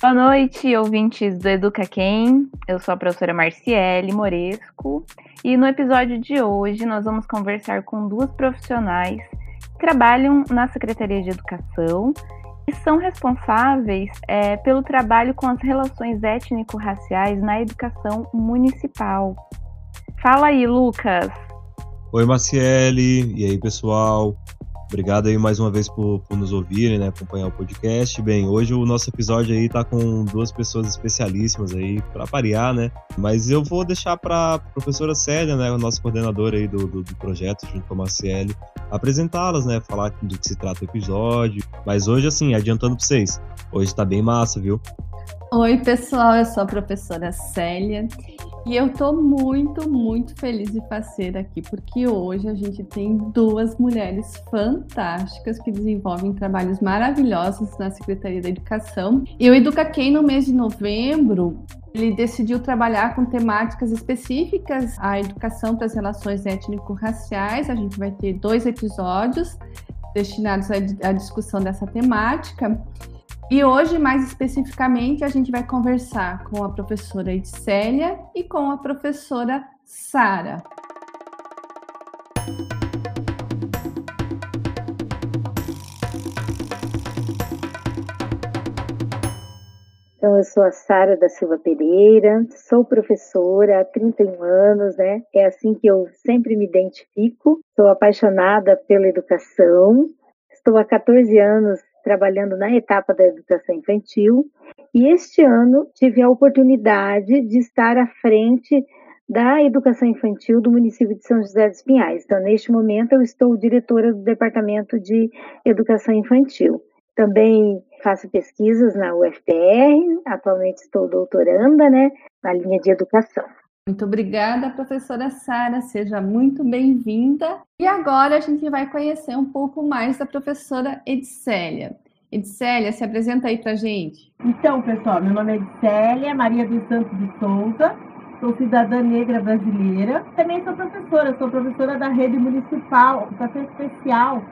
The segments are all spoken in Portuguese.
Boa noite, ouvintes do Educa Quem. Eu sou a professora Marciele Moresco e no episódio de hoje nós vamos conversar com duas profissionais que trabalham na Secretaria de Educação e são responsáveis é, pelo trabalho com as relações étnico-raciais na educação municipal. Fala aí, Lucas. Oi, Marciele. E aí, pessoal? Obrigado aí mais uma vez por, por nos ouvirem, né, acompanhar o podcast. Bem, hoje o nosso episódio aí tá com duas pessoas especialíssimas aí para parear, né? Mas eu vou deixar para professora Célia, né, a nossa coordenadora aí do, do, do projeto junto com a Marciele, apresentá-las, né, falar do que se trata o episódio. Mas hoje assim, adiantando para vocês, hoje tá bem massa, viu? Oi, pessoal, eu sou a professora Célia e eu tô muito, muito feliz e parceira aqui, porque hoje a gente tem duas mulheres fantásticas que desenvolvem trabalhos maravilhosos na Secretaria da Educação. E o Educa Quem, no mês de novembro, ele decidiu trabalhar com temáticas específicas à educação para as relações étnico-raciais. A gente vai ter dois episódios destinados à discussão dessa temática. E hoje, mais especificamente, a gente vai conversar com a professora Edcélia e com a professora Sara. Então, eu sou a Sara da Silva Pereira, sou professora há 31 anos, né? É assim que eu sempre me identifico. Sou apaixonada pela educação. Estou há 14 anos trabalhando na etapa da educação infantil, e este ano tive a oportunidade de estar à frente da educação infantil do município de São José dos Pinhais. Então, neste momento, eu estou diretora do Departamento de Educação Infantil. Também faço pesquisas na UFPR, atualmente estou doutoranda, né, na linha de educação. Muito obrigada, professora Sara, seja muito bem-vinda. E agora a gente vai conhecer um pouco mais da professora Edicélia. Edicélia, se apresenta aí para gente. Então, pessoal, meu nome é Edicélia Maria dos Santos de Souza, sou cidadã negra brasileira. Também sou professora, sou professora da rede municipal, educação especial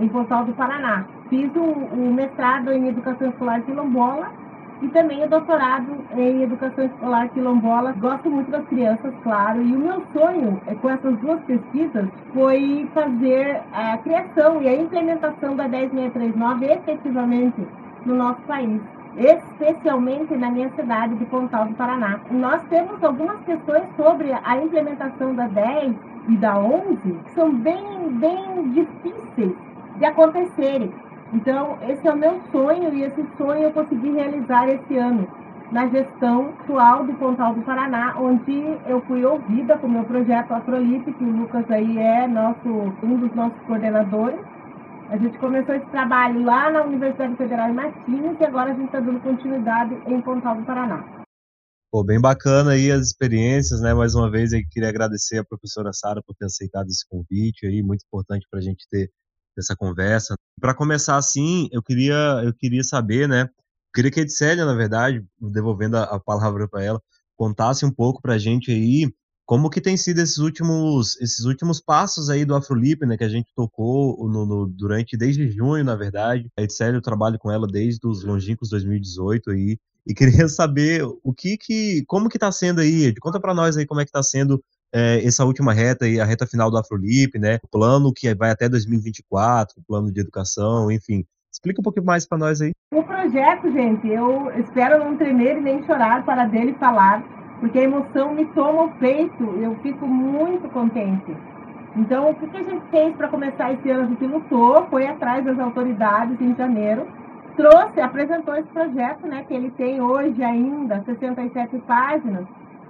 em Pontal do Paraná. Fiz o, o mestrado em educação escolar quilombola e também o doutorado em educação escolar quilombola. Gosto muito das crianças, claro, e o meu sonho é, com essas duas pesquisas foi fazer a criação e a implementação da 10639 efetivamente no nosso país especialmente na minha cidade de Pontal do Paraná. Nós temos algumas questões sobre a implementação da 10 e da 11 que são bem, bem difíceis de acontecerem. Então, esse é o meu sonho e esse sonho eu consegui realizar esse ano na gestão atual do Pontal do Paraná, onde eu fui ouvida com o meu projeto Afrolite, que o Lucas aí é nosso, um dos nossos coordenadores. A gente começou esse trabalho lá na Universidade Federal de Martins e agora a gente está dando continuidade em Pontal do Paraná. Pô, bem bacana aí as experiências, né? Mais uma vez, eu queria agradecer a professora Sara por ter aceitado esse convite aí, muito importante para a gente ter essa conversa. Para começar assim, eu queria eu queria saber, né? Eu queria que a Edcélia, na verdade, devolvendo a, a palavra para ela, contasse um pouco para a gente aí como que tem sido esses últimos esses últimos passos aí do Afrolip, né, que a gente tocou no, no, durante desde junho, na verdade. A Edcélia eu trabalho com ela desde os longínquos 2018 aí e queria saber o que que como que tá sendo aí, conta para nós aí como é que tá sendo é, essa última reta e a reta final do Afrolip, né? O plano que vai até 2024, o plano de educação, enfim. Explica um pouquinho mais para nós aí. O projeto, gente, eu espero não tremer e nem chorar para dele falar, porque a emoção me toma o peito, eu fico muito contente. Então, o que a gente fez para começar esse ano? A gente lutou, foi atrás das autoridades em janeiro, trouxe, apresentou esse projeto, né, que ele tem hoje ainda 67 páginas,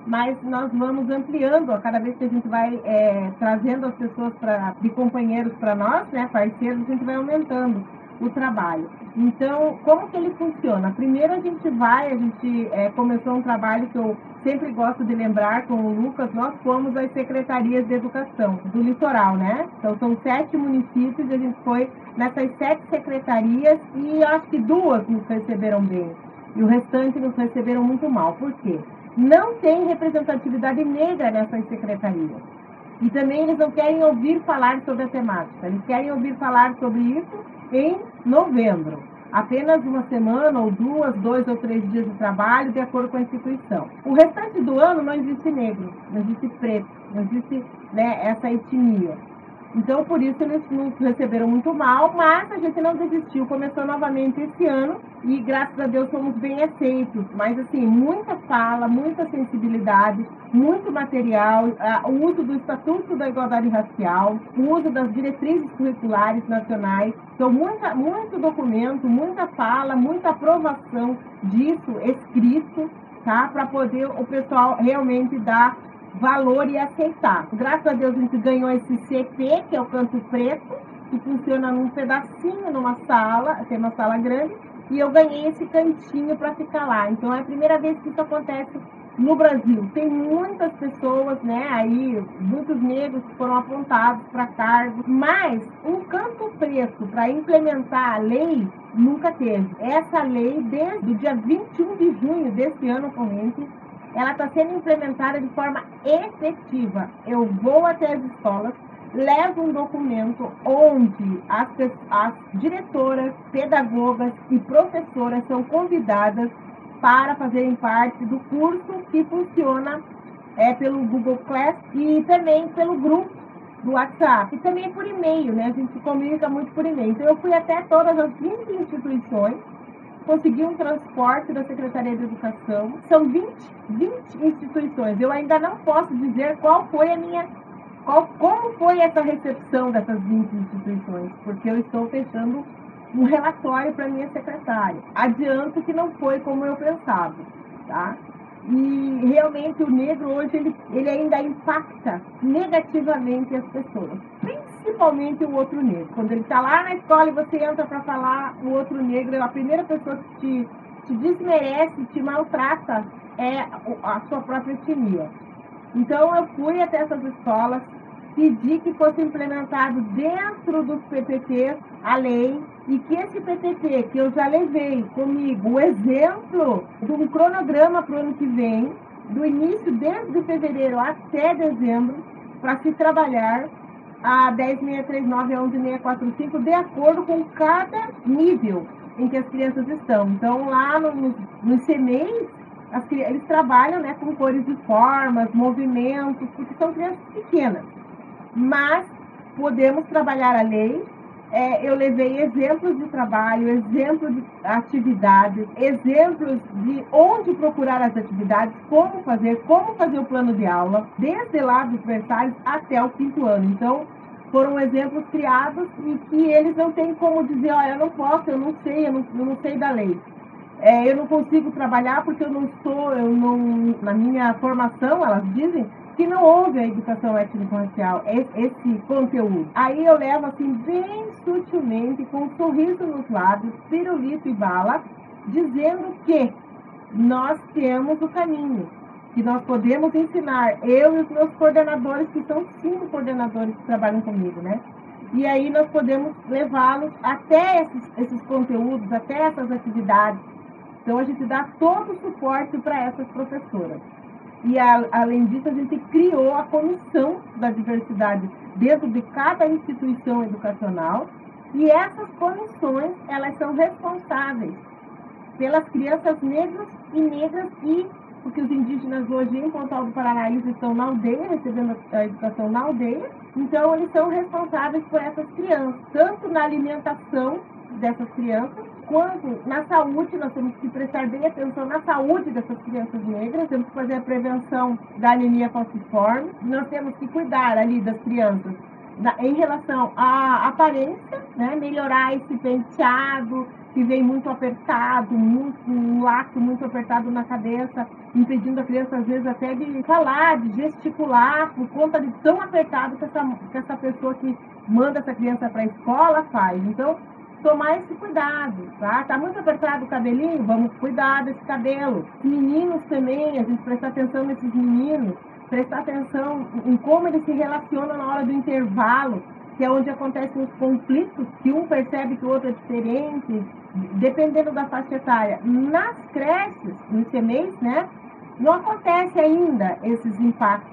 mas nós vamos ampliando a cada vez que a gente vai é, trazendo as pessoas pra, de companheiros para nós, né, parceiros, a gente vai aumentando o trabalho. Então, como que ele funciona? Primeiro a gente vai, a gente é, começou um trabalho que eu sempre gosto de lembrar com o Lucas, nós fomos às secretarias de educação do litoral, né? Então são sete municípios, a gente foi nessas sete secretarias e acho que duas nos receberam bem. E o restante nos receberam muito mal. Por quê? Não tem representatividade negra nessas secretarias. E também eles não querem ouvir falar sobre a temática, eles querem ouvir falar sobre isso em novembro. Apenas uma semana ou duas, dois ou três dias de trabalho, de acordo com a instituição. O restante do ano não existe negro, não existe preto, não existe né, essa etnia. Então, por isso, eles nos receberam muito mal, mas a gente não desistiu, começou novamente esse ano e, graças a Deus, fomos bem aceitos. Mas, assim, muita fala, muita sensibilidade, muito material, o uso do Estatuto da Igualdade Racial, o uso das diretrizes curriculares nacionais. Então, muita, muito documento, muita fala, muita aprovação disso escrito, tá? Para poder o pessoal realmente dar valor e aceitar. Graças a Deus a gente ganhou esse CP, que é o canto preto, que funciona num pedacinho, numa sala, tem uma sala grande, e eu ganhei esse cantinho para ficar lá. Então é a primeira vez que isso acontece no Brasil. Tem muitas pessoas, né, aí, muitos negros que foram apontados para cargos, mas um canto preto para implementar a lei nunca teve. Essa lei, desde o dia 21 de junho desse ano corrente, ela está sendo implementada de forma efetiva. Eu vou até as escolas, levo um documento onde as, as diretoras, pedagogas e professoras são convidadas para fazerem parte do curso que funciona é, pelo Google Class e também pelo grupo do WhatsApp. E também por e-mail, né? A gente se comunica muito por e-mail. Então eu fui até todas as 20 instituições consegui um transporte da Secretaria de Educação. São 20, 20 instituições. Eu ainda não posso dizer qual foi a minha. Qual, como foi essa recepção dessas 20 instituições, porque eu estou fechando um relatório para minha secretária. Adianto que não foi como eu pensava, tá? E realmente o negro hoje ele, ele ainda impacta negativamente as pessoas principalmente o outro negro. Quando ele está lá na escola e você entra para falar, o outro negro é a primeira pessoa que te, te desmerece, te maltrata, é a sua própria etnia. Então eu fui até essas escolas, pedi que fosse implementado dentro dos PPT a lei e que esse PPT, que eu já levei comigo o exemplo de um cronograma para o ano que vem, do início desde fevereiro até dezembro, para se trabalhar a 10639 a 11645, de acordo com cada nível em que as crianças estão. Então, lá no, nos CMEs, as, eles trabalham né, com cores e formas, movimentos, porque são crianças pequenas. Mas podemos trabalhar a lei. É, eu levei exemplos de trabalho, exemplos de atividades, exemplos de onde procurar as atividades, como fazer, como fazer o plano de aula, desde lá dos berçários até o quinto ano. Então, foram exemplos criados e que eles não têm como dizer, olha, eu não posso, eu não sei, eu não, eu não sei da lei. É, eu não consigo trabalhar porque eu não estou, eu não, na minha formação, elas dizem que não houve a educação étnico-racial, esse conteúdo. Aí eu levo assim, bem sutilmente, com um sorriso nos lábios, pirulito e bala, dizendo que nós temos o caminho, que nós podemos ensinar, eu e os meus coordenadores, que são cinco coordenadores que trabalham comigo, né? E aí nós podemos levá-los até esses, esses conteúdos, até essas atividades. Então a gente dá todo o suporte para essas professoras. E a, além disso, a gente criou a comissão da diversidade dentro de cada instituição educacional. E essas comissões, elas são responsáveis pelas crianças negras e negras e porque os indígenas hoje em Pontal do Paraná eles estão na aldeia, recebendo a educação na aldeia, então eles são responsáveis por essas crianças, tanto na alimentação dessas crianças, quanto na saúde, nós temos que prestar bem atenção na saúde dessas crianças negras, temos que fazer a prevenção da anemia falciforme, nós temos que cuidar ali das crianças em relação à aparência, né, melhorar esse penteado, que vem muito apertado, muito, um laço muito apertado na cabeça, impedindo a criança, às vezes, até de falar, de gesticular, por conta de tão apertado que essa, que essa pessoa que manda essa criança para a escola faz. Então, tomar esse cuidado, tá? Tá muito apertado o cabelinho? Vamos cuidar desse cabelo. Meninos também, a gente prestar atenção nesses meninos, prestar atenção em como eles se relacionam na hora do intervalo, que é onde acontecem os conflitos, que um percebe que o outro é diferente, dependendo da faixa etária. Nas creches, nos CMEs, né, não acontece ainda esses impactos.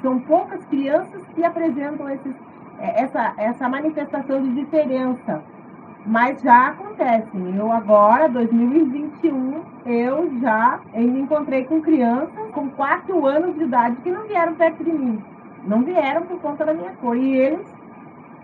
São poucas crianças que apresentam esses, é, essa, essa manifestação de diferença. Mas já acontece. Eu agora, 2021, eu já me encontrei com crianças com 4 anos de idade que não vieram perto de mim. Não vieram por conta da minha cor. E eles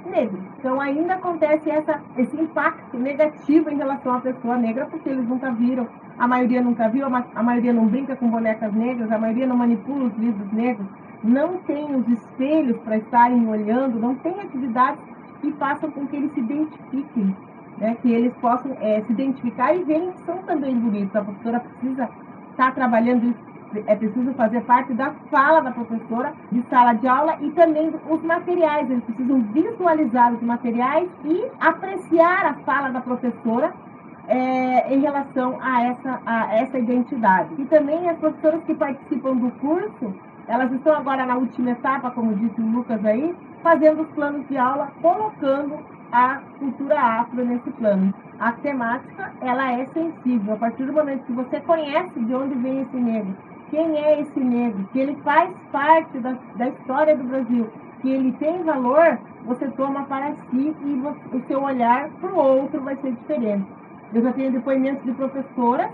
negros. Então ainda acontece essa, esse impacto negativo em relação à pessoa negra, porque eles nunca viram, a maioria nunca viu, a, a maioria não brinca com bonecas negras, a maioria não manipula os livros negros, não tem os espelhos para estarem olhando, não tem atividades que façam com que eles se identifiquem, né? que eles possam é, se identificar e verem que são também bonitos. A professora precisa estar trabalhando isso é preciso fazer parte da fala da professora de sala de aula e também os materiais. Eles precisam visualizar os materiais e apreciar a fala da professora é, em relação a essa, a essa identidade. E também as professoras que participam do curso, elas estão agora na última etapa, como disse o Lucas aí, fazendo os planos de aula, colocando a cultura afro nesse plano. A temática, ela é sensível. A partir do momento que você conhece de onde vem esse negro, quem é esse negro, que ele faz parte da, da história do Brasil, que ele tem valor, você toma para si e você, o seu olhar para o outro vai ser diferente. Eu já tenho depoimentos de professoras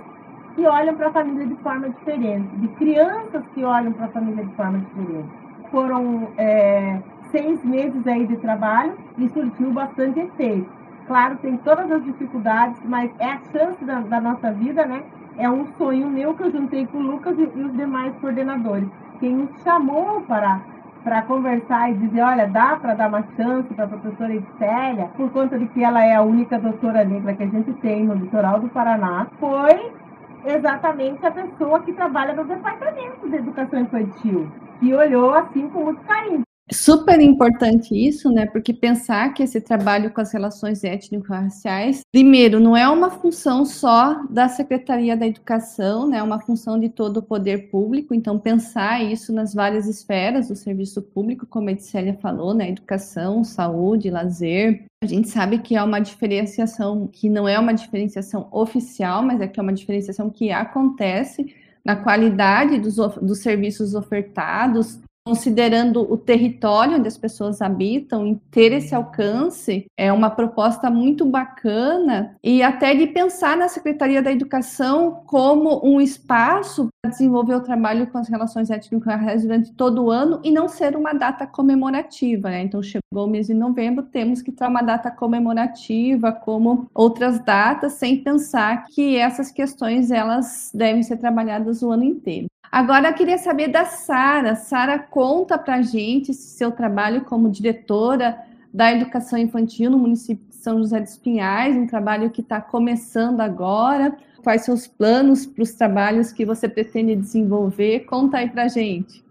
que olham para a família de forma diferente, de crianças que olham para a família de forma diferente. Foram é, seis meses aí de trabalho e surtiu bastante efeito. Claro, tem todas as dificuldades, mas é a chance da, da nossa vida, né? é um sonho meu que eu juntei com o Lucas e, e os demais coordenadores. Quem nos chamou para para conversar e dizer, olha, dá para dar uma chance para a professora Edicélia, por conta de que ela é a única doutora negra que a gente tem no litoral do Paraná, foi exatamente a pessoa que trabalha no departamento de educação infantil, que olhou assim com muito carinho. Super importante isso, né? Porque pensar que esse trabalho com as relações étnico-raciais, primeiro, não é uma função só da Secretaria da Educação, né? É uma função de todo o poder público. Então, pensar isso nas várias esferas do serviço público, como a Edicélia falou, né? Educação, saúde, lazer. A gente sabe que é uma diferenciação que não é uma diferenciação oficial, mas é que é uma diferenciação que acontece na qualidade dos, dos serviços ofertados, considerando o território onde as pessoas habitam, e ter esse alcance é uma proposta muito bacana e até de pensar na Secretaria da Educação como um espaço para desenvolver o trabalho com as relações étnico-raciais durante todo o ano e não ser uma data comemorativa, né? Então chegou o mês de novembro, temos que ter uma data comemorativa como outras datas, sem pensar que essas questões elas devem ser trabalhadas o ano inteiro. Agora eu queria saber da Sara. Sara, conta para a gente seu trabalho como diretora da educação infantil no município de São José dos Pinhais, um trabalho que está começando agora. Quais seus planos para os trabalhos que você pretende desenvolver? Conta aí para a gente.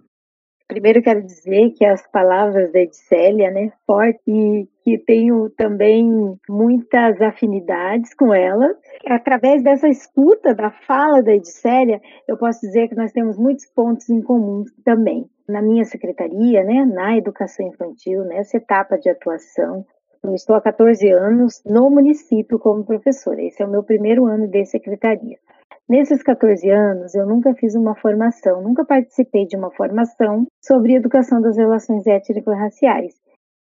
Primeiro quero dizer que as palavras da Edicélia, né, forte e que tenho também muitas afinidades com ela. Através dessa escuta da fala da Edicélia, eu posso dizer que nós temos muitos pontos em comum também. Na minha secretaria, né, na educação infantil, nessa etapa de atuação, eu estou há 14 anos no município como professora. Esse é o meu primeiro ano de secretaria. Nesses 14 anos, eu nunca fiz uma formação, nunca participei de uma formação sobre educação das relações étnico-raciais,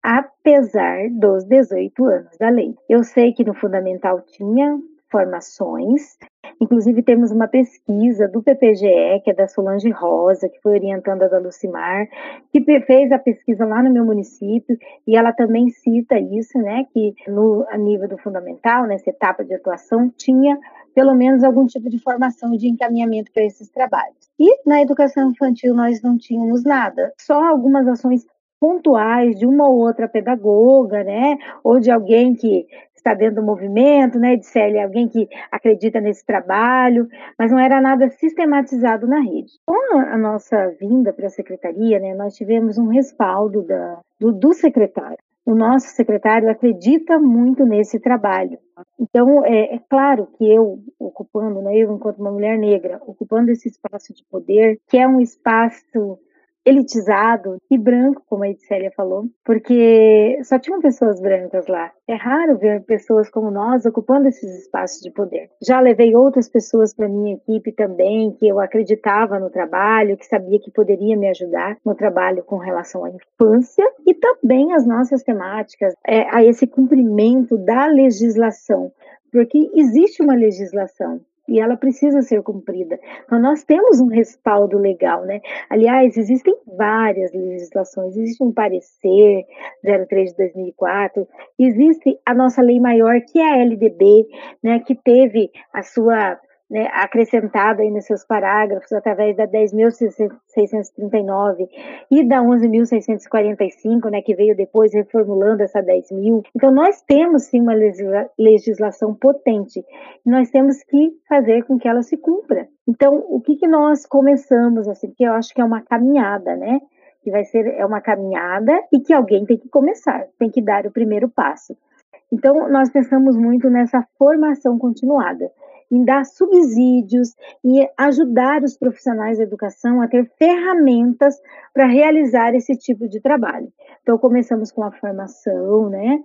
apesar dos 18 anos da lei. Eu sei que no fundamental tinha formações, inclusive temos uma pesquisa do PPGE, que é da Solange Rosa, que foi orientando a da Lucimar, que fez a pesquisa lá no meu município, e ela também cita isso, né, que no a nível do fundamental, nessa etapa de atuação, tinha pelo menos algum tipo de formação de encaminhamento para esses trabalhos. E na educação infantil nós não tínhamos nada, só algumas ações pontuais de uma ou outra pedagoga, né, ou de alguém que está dentro do movimento, né, de Célia, alguém que acredita nesse trabalho, mas não era nada sistematizado na rede. Com a nossa vinda para a secretaria, né, nós tivemos um respaldo da, do, do secretário o nosso secretário acredita muito nesse trabalho. Então, é, é, claro que eu, ocupando, né, eu enquanto uma mulher negra, ocupando esse espaço de poder, que é um espaço elitizado e branco, como a Edcélia falou, porque só tinham pessoas brancas lá. É raro ver pessoas como nós ocupando esses espaços de poder. Já levei outras pessoas para minha equipe também, que eu acreditava no trabalho, que sabia que poderia me ajudar no trabalho com relação à infância e também as nossas temáticas, é, a esse cumprimento da legislação porque existe uma legislação e ela precisa ser cumprida. Então, nós temos um respaldo legal, né? Aliás, existem várias legislações, existe um parecer 03 de 2004, existe a nossa lei maior, que é a LDB, né, que teve a sua né, acrescentada aí nos seus parágrafos através da 10.639 e da 11.645, né, que veio depois reformulando essa 10.000. Então, nós temos sim uma legislação potente nós temos que fazer com que ela se cumpra. Então, o que, que nós começamos, assim, que eu acho que é uma caminhada, né? Que vai ser é uma caminhada e que alguém tem que começar, tem que dar o primeiro passo. Então, nós pensamos muito nessa formação continuada em dar subsídios e ajudar os profissionais da educação a ter ferramentas para realizar esse tipo de trabalho. Então, começamos com a formação, né?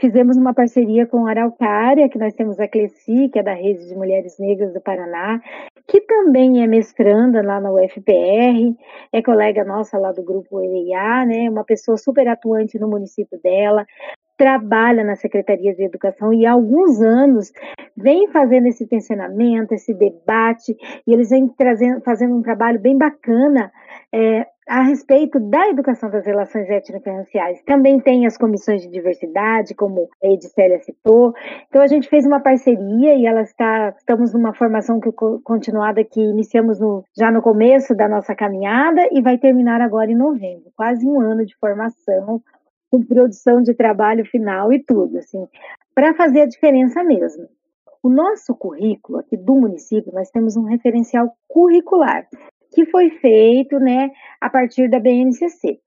Fizemos uma parceria com a Araucária, que nós temos a Cleci, que é da Rede de Mulheres Negras do Paraná, que também é mestranda lá na UFPR, é colega nossa lá do grupo EIA, né? Uma pessoa super atuante no município dela, trabalha na Secretaria de Educação e há alguns anos vem fazendo esse tensionamento, esse debate, e eles vêm trazendo, fazendo um trabalho bem bacana é, a respeito da educação das relações étnico-raciais. Também tem as comissões de diversidade, como a Edicélia citou. Então, a gente fez uma parceria e ela está, estamos numa formação que, continuada que iniciamos no, já no começo da nossa caminhada e vai terminar agora em novembro. Quase um ano de formação com produção de trabalho final e tudo, assim, para fazer a diferença mesmo. O nosso currículo aqui do município, nós temos um referencial curricular que foi feito, né, a partir da BNCC.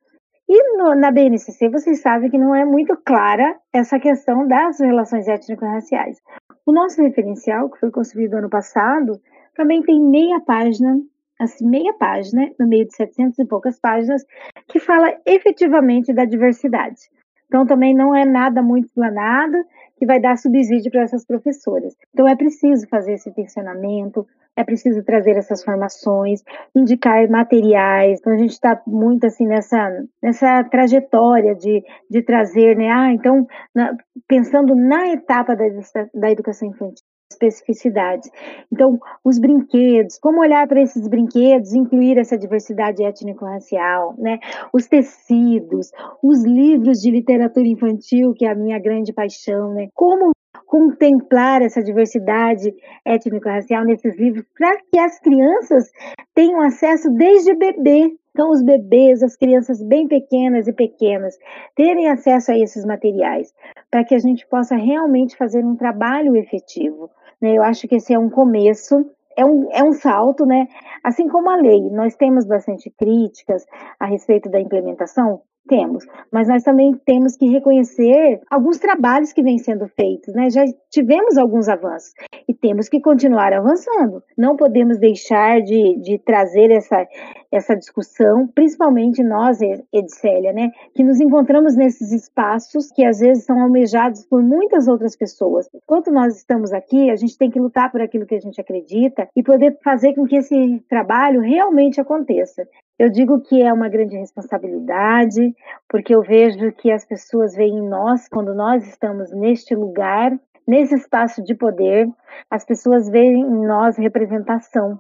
E no, na BNCC, vocês sabem que não é muito clara essa questão das relações étnico-raciais. O nosso referencial, que foi construído ano passado, também tem meia página assim, meia página, no meio de 700 e poucas páginas, que fala efetivamente da diversidade. Então, também não é nada muito planado que vai dar subsídio para essas professoras. Então, é preciso fazer esse tensionamento, é preciso trazer essas formações, indicar materiais. Então, a gente está muito assim nessa, nessa trajetória de, de trazer, né? Ah, então, na, pensando na etapa da, da educação infantil especificidades. Então, os brinquedos, como olhar para esses brinquedos, incluir essa diversidade étnico-racial, né? Os tecidos, os livros de literatura infantil, que é a minha grande paixão, né? Como contemplar essa diversidade étnico-racial nesses livros para que as crianças tenham acesso desde bebê. Então, os bebês, as crianças bem pequenas e pequenas, terem acesso a esses materiais, para que a gente possa realmente fazer um trabalho efetivo. Né? Eu acho que esse é um começo, é um, é um salto, né? Assim como a lei, nós temos bastante críticas a respeito da implementação, temos, mas nós também temos que reconhecer alguns trabalhos que vêm sendo feitos, né? Já tivemos alguns avanços e temos que continuar avançando. Não podemos deixar de, de trazer essa, essa discussão, principalmente nós, Edicélia, né? Que nos encontramos nesses espaços que às vezes são almejados por muitas outras pessoas. Enquanto nós estamos aqui, a gente tem que lutar por aquilo que a gente acredita e poder fazer com que esse trabalho realmente aconteça. Eu digo que é uma grande responsabilidade, porque eu vejo que as pessoas veem em nós, quando nós estamos neste lugar, nesse espaço de poder, as pessoas veem em nós representação.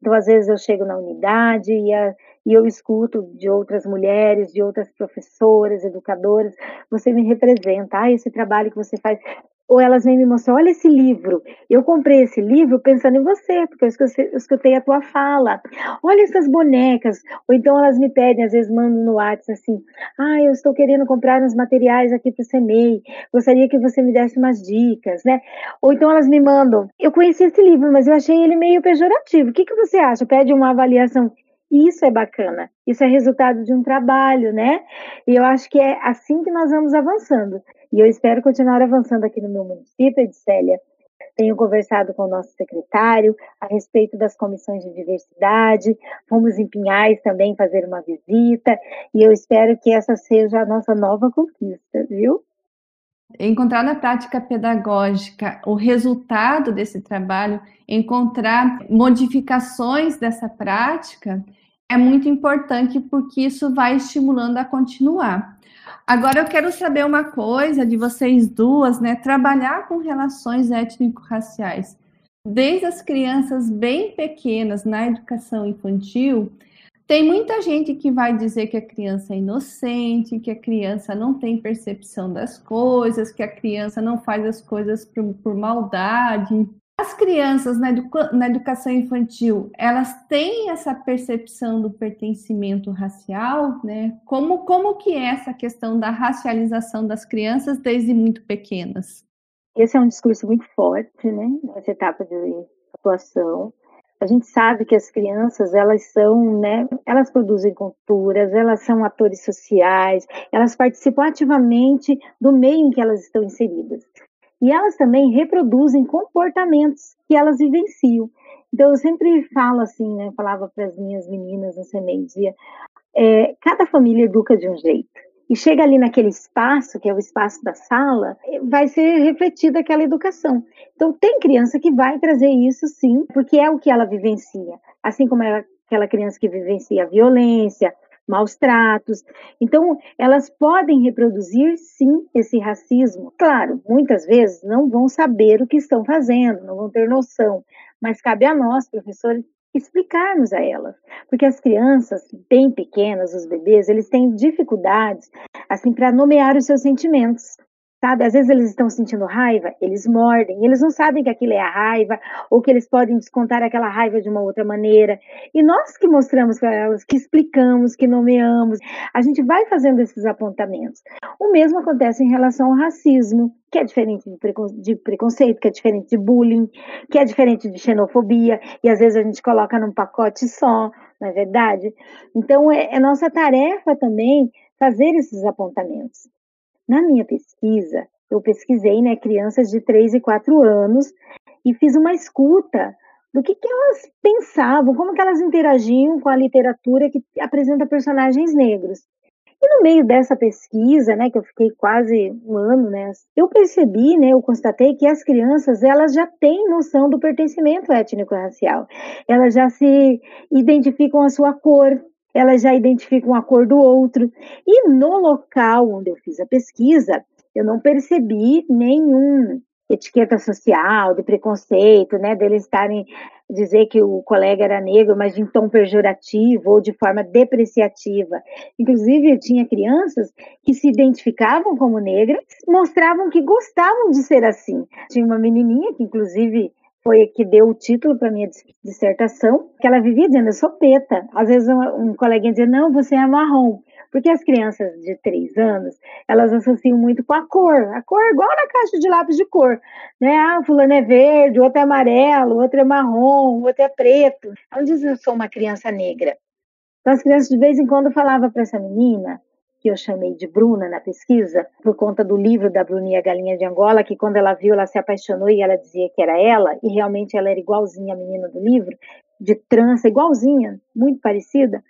Então, às vezes, eu chego na unidade e, a, e eu escuto de outras mulheres, de outras professoras, educadoras, você me representa, ah, esse trabalho que você faz ou elas vêm me mostrar, olha esse livro. Eu comprei esse livro pensando em você, porque eu escutei, a tua fala. Olha essas bonecas. Ou então elas me pedem, às vezes mandam no WhatsApp assim, ah, eu estou querendo comprar uns materiais aqui para o CEMEI, gostaria que você me desse umas dicas, né? Ou então elas me mandam, eu conheci esse livro, mas eu achei ele meio pejorativo. O que, que você acha? Pede uma avaliação. Isso é bacana. Isso é resultado de um trabalho, né? E eu acho que é assim que nós vamos avançando. E eu espero continuar avançando aqui no meu município, Edicélia, tenho conversado com o nosso secretário a respeito das comissões de diversidade, fomos em Pinhais também fazer uma visita, e eu espero que essa seja a nossa nova conquista, viu? Encontrar na prática pedagógica o resultado desse trabalho, encontrar modificações dessa prática, é muito importante porque isso vai estimulando a continuar. Agora eu quero saber uma coisa de vocês duas, né? Trabalhar com relações étnico-raciais, desde as crianças bem pequenas na educação infantil, tem muita gente que vai dizer que a criança é inocente, que a criança não tem percepção das coisas, que a criança não faz as coisas por, por maldade. As crianças na, educa na, educação infantil, elas têm essa percepção do pertencimento racial, né? Como, como que é essa questão da racialização das crianças desde muito pequenas? Esse é um discurso muito forte, né? Nessa etapa de atuação. A gente sabe que as crianças, elas são, né? Elas produzem culturas, elas são atores sociais, elas participam ativamente do meio em que elas estão inseridas. E elas também reproduzem comportamentos que elas vivenciam. Então, eu sempre falo assim, né? Falava para as minhas meninas no CEMEI, dizia, é, cada família educa de um jeito. E chega ali naquele espaço, que é o espaço da sala, vai ser refletida aquela educação. Então, tem criança que vai trazer isso, sim, porque é o que ela vivencia. Assim como é aquela criança que vivencia a violência, maus tratos. Então, elas podem reproduzir, sim, esse racismo. Claro, muitas vezes não vão saber o que estão fazendo, não vão ter noção, mas cabe a nós, professores, explicarmos a elas, porque as crianças bem pequenas, os bebês, eles têm dificuldades assim para nomear os seus sentimentos sabe? Às vezes eles estão sentindo raiva, eles mordem, eles não sabem que aquilo é a raiva, ou que eles podem descontar aquela raiva de uma outra maneira. E nós que mostramos para elas, que explicamos, que nomeamos, a gente vai fazendo esses apontamentos. O mesmo acontece em relação ao racismo, que é diferente de, precon de preconceito, que é diferente de bullying, que é diferente de xenofobia, e às vezes a gente coloca num pacote só, não é verdade? Então, é, é nossa tarefa também fazer esses apontamentos. Na minha pesquisa, eu pesquisei né, crianças de 3 e 4 anos e fiz uma escuta do que, que elas pensavam, como que elas interagiam com a literatura que apresenta personagens negros. E no meio dessa pesquisa, né, que eu fiquei quase um ano nessa, eu percebi, né, eu constatei que as crianças, elas já têm noção do pertencimento étnico-racial. Elas já se identificam a sua cor, elas já identificam a cor do outro. E no local onde eu fiz a pesquisa, eu não percebi nenhum etiqueta social, de preconceito, né, deles estarem dizer que o colega era negro, mas em tom pejorativo ou de forma depreciativa. Inclusive, tinha crianças que se identificavam como negras, mostravam que gostavam de ser assim. Tinha uma menininha que, inclusive, foi que deu o título para minha dissertação, que ela vivia dizendo, eu sou preta. Às vezes um, um coleguinha dizia, não, você é marrom. Porque as crianças de três anos, elas associam muito com a cor. A cor é igual na caixa de lápis de cor. Né? Ah, fulano é verde, outro é amarelo, outro é marrom, outro é preto. Ela diz, eu sou uma criança negra. Então as crianças de vez em quando falavam para essa menina, que eu chamei de Bruna na pesquisa, por conta do livro da Bruninha Galinha de Angola, que quando ela viu, ela se apaixonou e ela dizia que era ela, e realmente ela era igualzinha a menina do livro, de trança, igualzinha, muito parecida.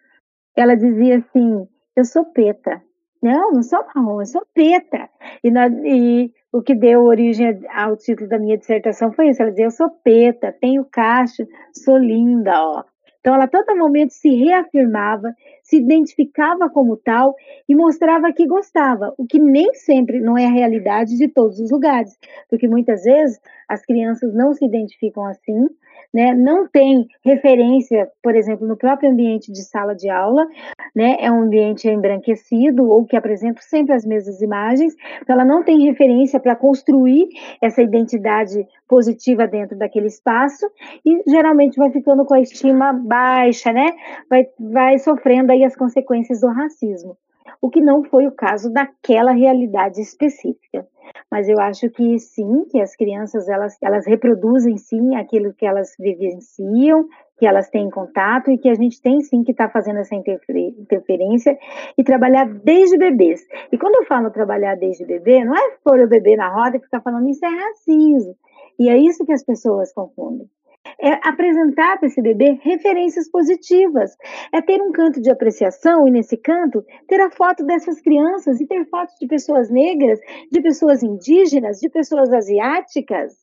Ela dizia assim: Eu sou preta. Não, não sou marrom, eu sou preta. E, na, e o que deu origem ao título da minha dissertação foi isso. Ela dizia: Eu sou preta, tenho cacho, sou linda, ó. Então, ela a todo momento se reafirmava, se identificava como tal e mostrava que gostava, o que nem sempre não é a realidade de todos os lugares, porque muitas vezes as crianças não se identificam assim, né, não tem referência, por exemplo, no próprio ambiente de sala de aula, né, é um ambiente embranquecido ou que apresenta sempre as mesmas imagens, então ela não tem referência para construir essa identidade positiva dentro daquele espaço e geralmente vai ficando com a estima baixa, né, vai, vai sofrendo aí as consequências do racismo, o que não foi o caso daquela realidade específica mas eu acho que sim, que as crianças elas, elas reproduzem sim aquilo que elas vivenciam, que elas têm contato e que a gente tem sim que estar tá fazendo essa interferência e trabalhar desde bebês. E quando eu falo trabalhar desde bebê, não é pôr o bebê na roda e ficar falando isso é racismo. E é isso que as pessoas confundem. É apresentar para esse bebê referências positivas. É ter um canto de apreciação e, nesse canto, ter a foto dessas crianças e ter fotos de pessoas negras, de pessoas indígenas, de pessoas asiáticas,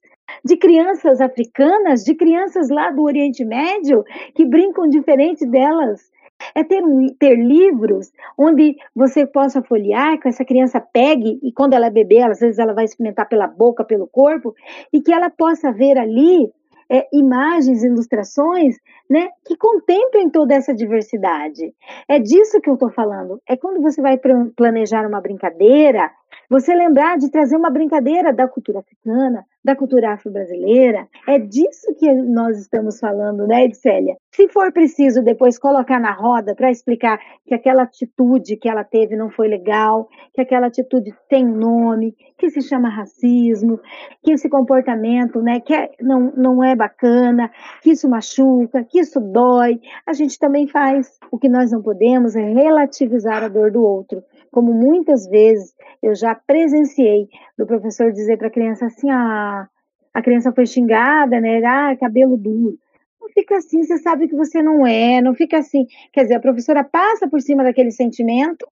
de crianças africanas, de crianças lá do Oriente Médio que brincam diferente delas é ter, um, ter livros onde você possa folhear, que essa criança pegue, e quando ela é bebê, às vezes ela vai experimentar pela boca, pelo corpo, e que ela possa ver ali é, imagens, ilustrações, né, que contemplem toda essa diversidade. É disso que eu estou falando. É quando você vai planejar uma brincadeira, você lembrar de trazer uma brincadeira da cultura africana, da cultura afro-brasileira. É disso que nós estamos falando, né, Edcélia? Se for preciso depois colocar na roda para explicar que aquela atitude que ela teve não foi legal, que aquela atitude tem nome, que se chama racismo, que esse comportamento, né, que é, não, não é bacana, que isso machuca, que isso dói, a gente também faz. O que nós não podemos é relativizar a dor do outro como muitas vezes eu já presenciei do professor dizer para a criança assim: ah, a criança foi xingada, né? Ah, cabelo duro. Não fica assim, você sabe que você não é, não fica assim. Quer dizer, a professora passa por cima daquele sentimento,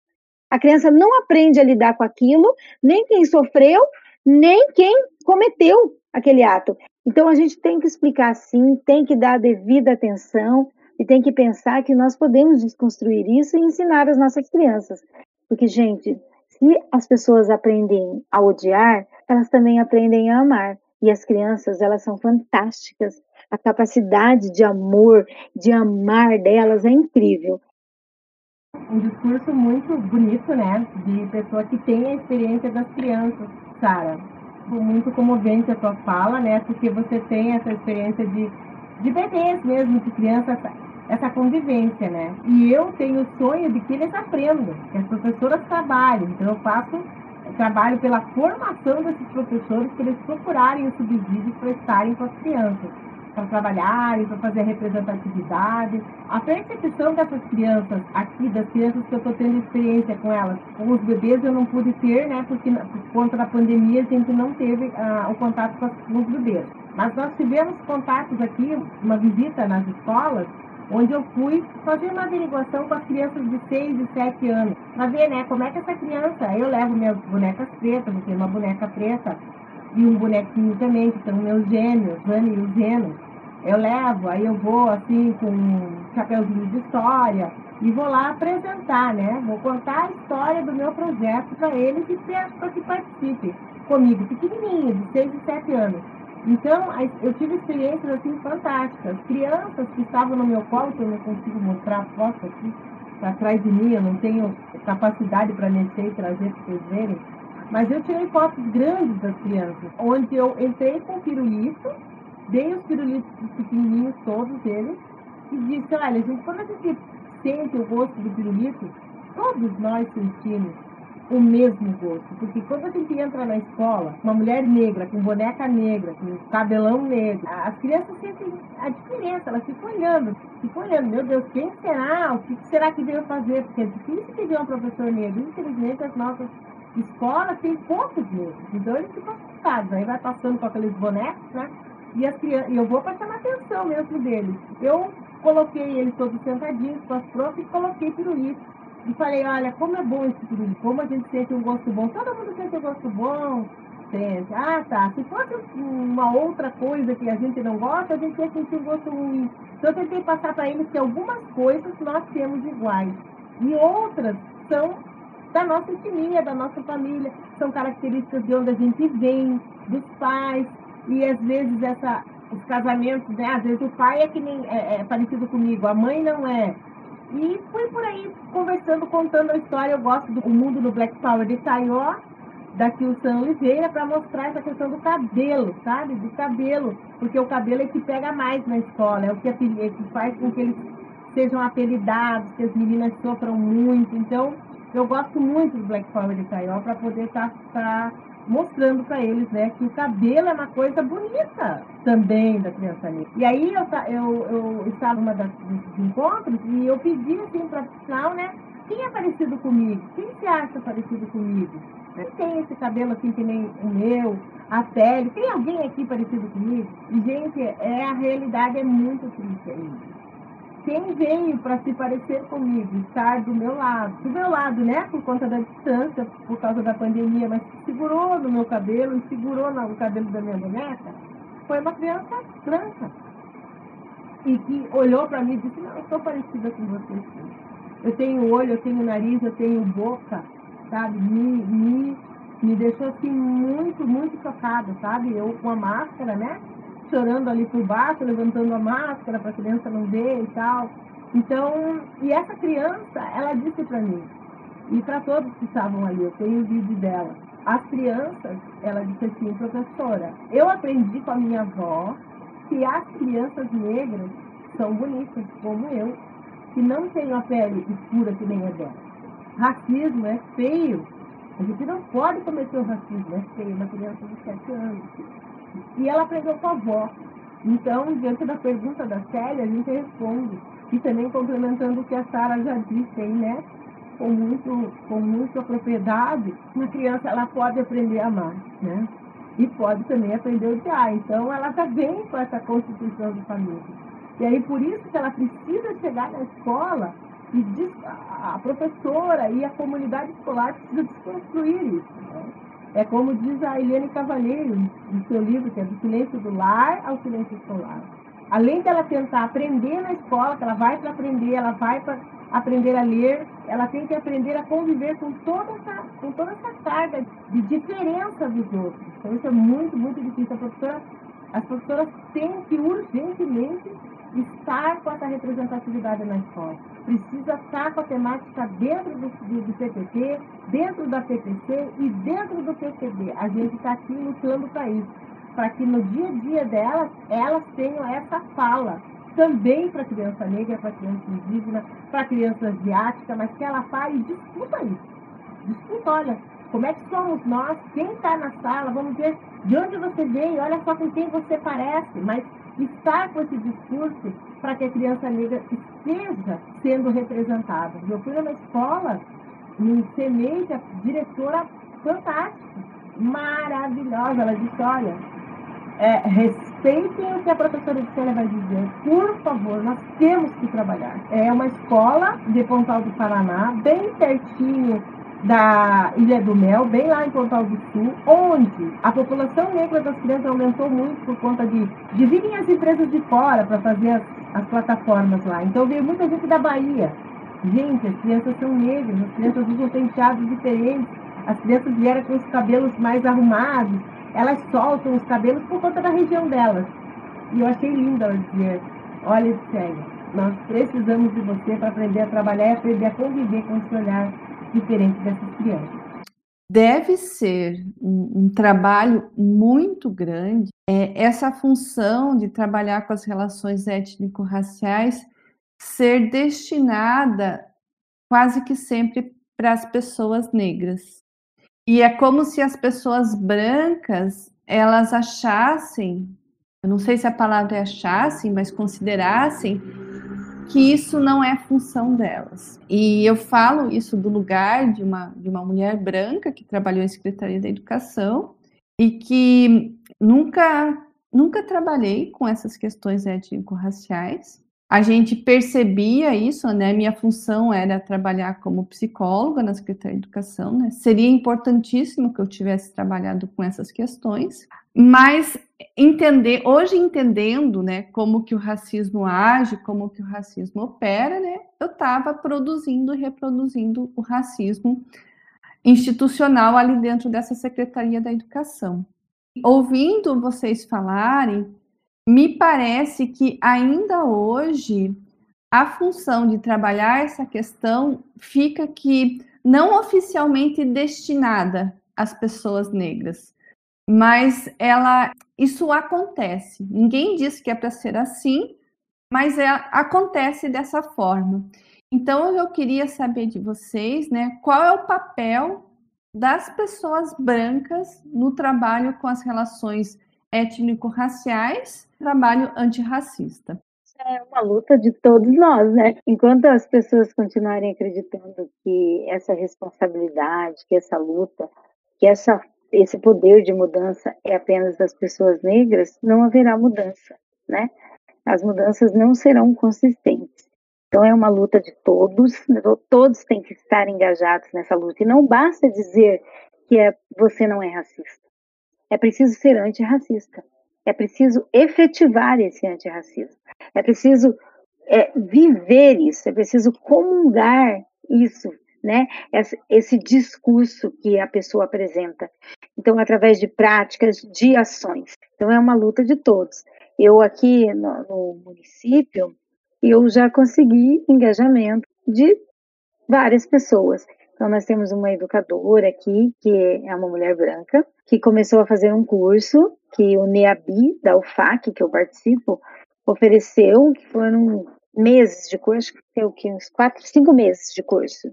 a criança não aprende a lidar com aquilo, nem quem sofreu, nem quem cometeu aquele ato. Então a gente tem que explicar sim, tem que dar devida atenção e tem que pensar que nós podemos desconstruir isso e ensinar as nossas crianças. Porque, gente, se as pessoas aprendem a odiar, elas também aprendem a amar. E as crianças, elas são fantásticas. A capacidade de amor, de amar delas é incrível. Um discurso muito bonito, né? De pessoa que tem a experiência das crianças, Sara. Muito comovente a tua fala, né? Porque você tem essa experiência de, de bebês mesmo, de crianças essa convivência, né? E eu tenho o sonho de que eles aprendam, que as professoras trabalhem. Então eu faço trabalho pela formação desses professores, para eles procurarem os subsídios para estarem com as crianças, para trabalharem, para fazer a representatividade. A percepção dessas crianças aqui, das crianças que eu estou tendo experiência com elas, com os bebês eu não pude ter, né? Porque por conta da pandemia a gente não teve uh, o contato com os bebês. Mas nós tivemos contatos aqui, uma visita nas escolas, onde eu fui fazer uma averiguação com as crianças de 6 e 7 anos, para ver, né, como é que essa criança, eu levo minhas bonecas pretas, eu tenho uma boneca preta e um bonequinho também, que são meus gêmeos, Dani e o Zeno. Eu levo, aí eu vou assim com um chapeuzinho de história e vou lá apresentar, né? Vou contar a história do meu projeto para eles e peço para que participem comigo, pequenininho, de 6 e 7 anos. Então, eu tive experiências assim fantásticas. Crianças que estavam no meu colo, que eu não consigo mostrar a foto aqui, para trás de mim, eu não tenho capacidade para mexer e trazer para vocês verem. Mas eu tirei fotos grandes das crianças, onde eu entrei com o pirulito, dei os pirulitos pequenininhos, todos eles, e disse, olha, gente, quando a gente sente o gosto do pirulito, todos nós sentimos o mesmo gosto. Porque quando a gente entra na escola, uma mulher negra, com boneca negra, com cabelão negro, as crianças sentem a diferença, elas ficam olhando, ficam olhando, meu Deus, quem será? O que será que veio fazer? Porque é difícil que ver um professor negro. Infelizmente, as nossas escolas têm poucos negros, então eles ficam assustados. Aí vai passando com aqueles bonecos, né? E as crianças, eu vou para chamar atenção mesmo deles. Eu coloquei eles todos sentadinhos com as profs e coloquei pirulito e falei, olha, como é bom esse pirulito, como a gente sente um gosto bom. Todo mundo sente um gosto bom, sente. Ah, tá. Se fosse uma outra coisa que a gente não gosta, a gente ia sentir um gosto ruim. Então eu tentei passar para eles que algumas coisas nós temos iguais. E outras são da nossa etnia, da nossa família, são características de onde a gente vem, dos pais, e às vezes essa, os casamentos, né? Às vezes o pai é que nem é, é parecido comigo, a mãe não é. E fui por aí conversando, contando a história. Eu gosto do mundo do Black Power de Taió, da Kilson Oliveira, para mostrar essa questão do cabelo, sabe? Do cabelo. Porque o cabelo é que pega mais na escola, é o que, é que faz com que eles sejam apelidados, que as meninas sofram muito. Então, eu gosto muito do Black Power de Taió para poder estar. Tá, tá mostrando para eles, né, que o cabelo é uma coisa bonita também da criança negra. E aí eu, eu, eu estava numa das, desses encontros e eu pedi assim para o né, quem é parecido comigo? Quem se acha parecido comigo? Mas tem esse cabelo assim que nem o meu, a pele. Tem alguém aqui parecido comigo? E, gente, é, a realidade é muito triste ainda. Quem veio para se parecer comigo, estar do meu lado, do meu lado, né, por conta da distância, por causa da pandemia, mas segurou no meu cabelo e segurou no cabelo da minha boneca, foi uma criança branca. E que olhou para mim e disse, não, eu sou parecida com você. Eu tenho olho, eu tenho nariz, eu tenho boca, sabe? Me, me, me deixou assim muito, muito chocada, sabe? Eu com a máscara, né? Chorando ali por baixo, levantando a máscara para a criança não ver e tal. Então, e essa criança, ela disse para mim, e para todos que estavam ali, eu tenho o vídeo dela. As crianças, ela disse assim, professora, eu aprendi com a minha avó que as crianças negras são bonitas, como eu, que não têm a pele escura que nem a dela. Racismo é feio. A gente não pode cometer o racismo, é feio, uma criança de 7 anos. E ela aprendeu com a avó. Então, diante da pergunta da Célia, a gente responde. E também complementando o que a Sara já disse aí, né? Com, muito, com muita propriedade, uma criança ela pode aprender a amar, né? E pode também aprender a odiar. Então, ela já vem com essa constituição de família. E aí, por isso que ela precisa chegar na escola e a professora e a comunidade escolar precisa desconstruir isso. É como diz a Helene Cavalheiro, no seu livro, que é do silêncio do lar ao silêncio escolar. Além dela tentar aprender na escola, que ela vai para aprender, ela vai para aprender a ler, ela tem que aprender a conviver com toda essa, com toda essa carga de diferença dos outros. Então isso é muito, muito difícil. A professora, as professoras têm que urgentemente estar com essa representatividade na escola. Precisa estar com a temática dentro do, do, PPT, dentro da PPC e dentro do PCD. A gente está aqui lutando para isso, para que no dia a dia delas, elas tenham essa fala. Também para criança negra, para criança indígena, para criança asiática, mas que ela fale e discuta isso. Discuta, olha, como é que somos nós, quem está na sala, vamos ver de onde você veio, olha só com quem você parece, mas estar com esse discurso para que a criança negra esteja sendo representada. Eu fui numa escola, em Semeja, diretora fantástica, maravilhosa. Ela disse, olha, é, respeitem o que a professora de Célia vai dizer. Por favor, nós temos que trabalhar. É uma escola de Pontal do Paraná, bem pertinho da Ilha do Mel, bem lá em Pontal do Sul, onde a população negra das crianças aumentou muito por conta de, de virem as empresas de fora para fazer as, as, plataformas lá. Então veio muita gente da Bahia. Gente, as crianças são negras, as crianças usam penteados diferentes, as crianças vieram com os cabelos mais arrumados, elas soltam os cabelos por conta da região delas. E eu achei lindo ela dizer, olha, Célia, nós precisamos de você para aprender a trabalhar e aprender a conviver com esse olhar diferente dessas crianças. Deve ser um, um trabalho muito grande é, essa função de trabalhar com as relações étnico-raciais ser destinada quase que sempre para as pessoas negras. E é como se as pessoas brancas elas achassem, eu não sei se a palavra é achassem, mas considerassem que isso não é função delas. E eu falo isso do lugar de uma, de uma mulher branca que trabalhou em Secretaria da Educação e que nunca, nunca trabalhei com essas questões étnico-raciais. A gente percebia isso, né? Minha função era trabalhar como psicóloga na Secretaria de Educação, né? Seria importantíssimo que eu tivesse trabalhado com essas questões, mas entender, hoje entendendo, né, como que o racismo age, como que o racismo opera, né, eu estava produzindo e reproduzindo o racismo institucional ali dentro dessa Secretaria da Educação. Ouvindo vocês falarem, me parece que ainda hoje a função de trabalhar essa questão fica que não oficialmente destinada às pessoas negras, mas ela isso acontece. Ninguém diz que é para ser assim, mas é, acontece dessa forma. Então eu queria saber de vocês, né, qual é o papel das pessoas brancas no trabalho com as relações étnico-raciais, trabalho antirracista. É uma luta de todos nós, né? Enquanto as pessoas continuarem acreditando que essa responsabilidade, que essa luta que essa, esse poder de mudança é apenas das pessoas negras, não haverá mudança, né? As mudanças não serão consistentes. Então é uma luta de todos, todos têm que estar engajados nessa luta. E não basta dizer que é, você não é racista. É preciso ser antirracista. É preciso efetivar esse antirracismo. É preciso é, viver isso, é preciso comungar isso, né? Esse, esse, discurso que a pessoa apresenta. Então, através de práticas, de ações. Então, é uma luta de todos. Eu aqui no, no município, eu já consegui engajamento de várias pessoas. Então, nós temos uma educadora aqui, que é uma mulher branca, que começou a fazer um curso que o NEABI, da UFAC, que eu participo, ofereceu, que foram meses de curso, que o uns quatro, cinco meses de curso.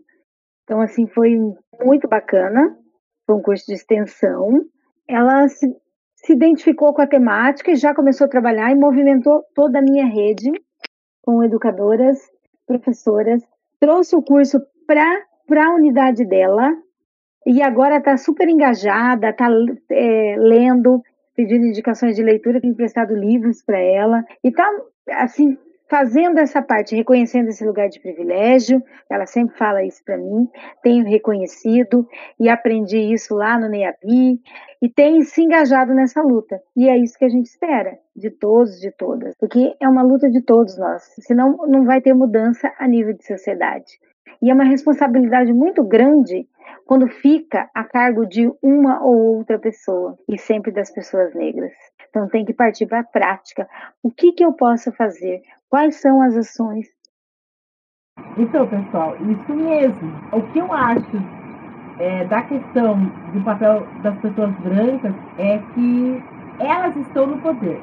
Então, assim, foi muito bacana, foi um curso de extensão. Ela se, se identificou com a temática e já começou a trabalhar e movimentou toda a minha rede com educadoras, professoras, trouxe o curso para a unidade dela e agora está super engajada, está é, lendo, pedindo indicações de leitura, tem emprestado livros para ela e está assim fazendo essa parte, reconhecendo esse lugar de privilégio, ela sempre fala isso para mim, tenho reconhecido e aprendi isso lá no NEABI e tenho se engajado nessa luta. E é isso que a gente espera de todos, de todas, porque é uma luta de todos nós, senão não vai ter mudança a nível de sociedade. E é uma responsabilidade muito grande quando fica a cargo de uma ou outra pessoa, e sempre das pessoas negras. Então tem que partir para a prática. O que, que eu posso fazer? Quais são as ações? Então, pessoal, isso mesmo. O que eu acho é, da questão do papel das pessoas brancas é que elas estão no poder.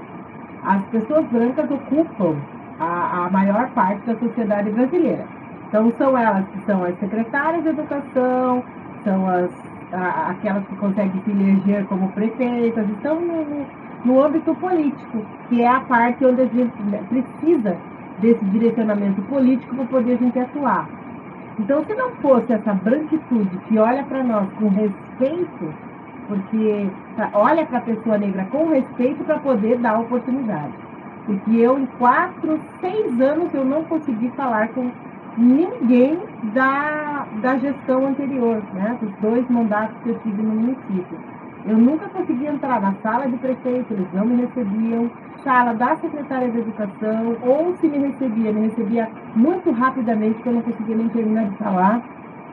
As pessoas brancas ocupam a, a maior parte da sociedade brasileira. Então, são elas que são as secretárias de educação, são as, a, aquelas que conseguem se eleger como prefeitas, estão no, no âmbito político, que é a parte onde a gente precisa desse direcionamento político para poder a gente atuar. Então, se não fosse essa branquitude que olha para nós com respeito, porque olha para a pessoa negra com respeito para poder dar oportunidade. Porque eu, em quatro, seis anos, eu não consegui falar com ninguém da, da gestão anterior, né? Dos dois mandatos que eu tive no município. Eu nunca consegui entrar na sala de prefeito, eles não me recebiam, sala da secretária de educação, ou se me recebia, me recebia muito rapidamente, porque eu não conseguia nem terminar de falar.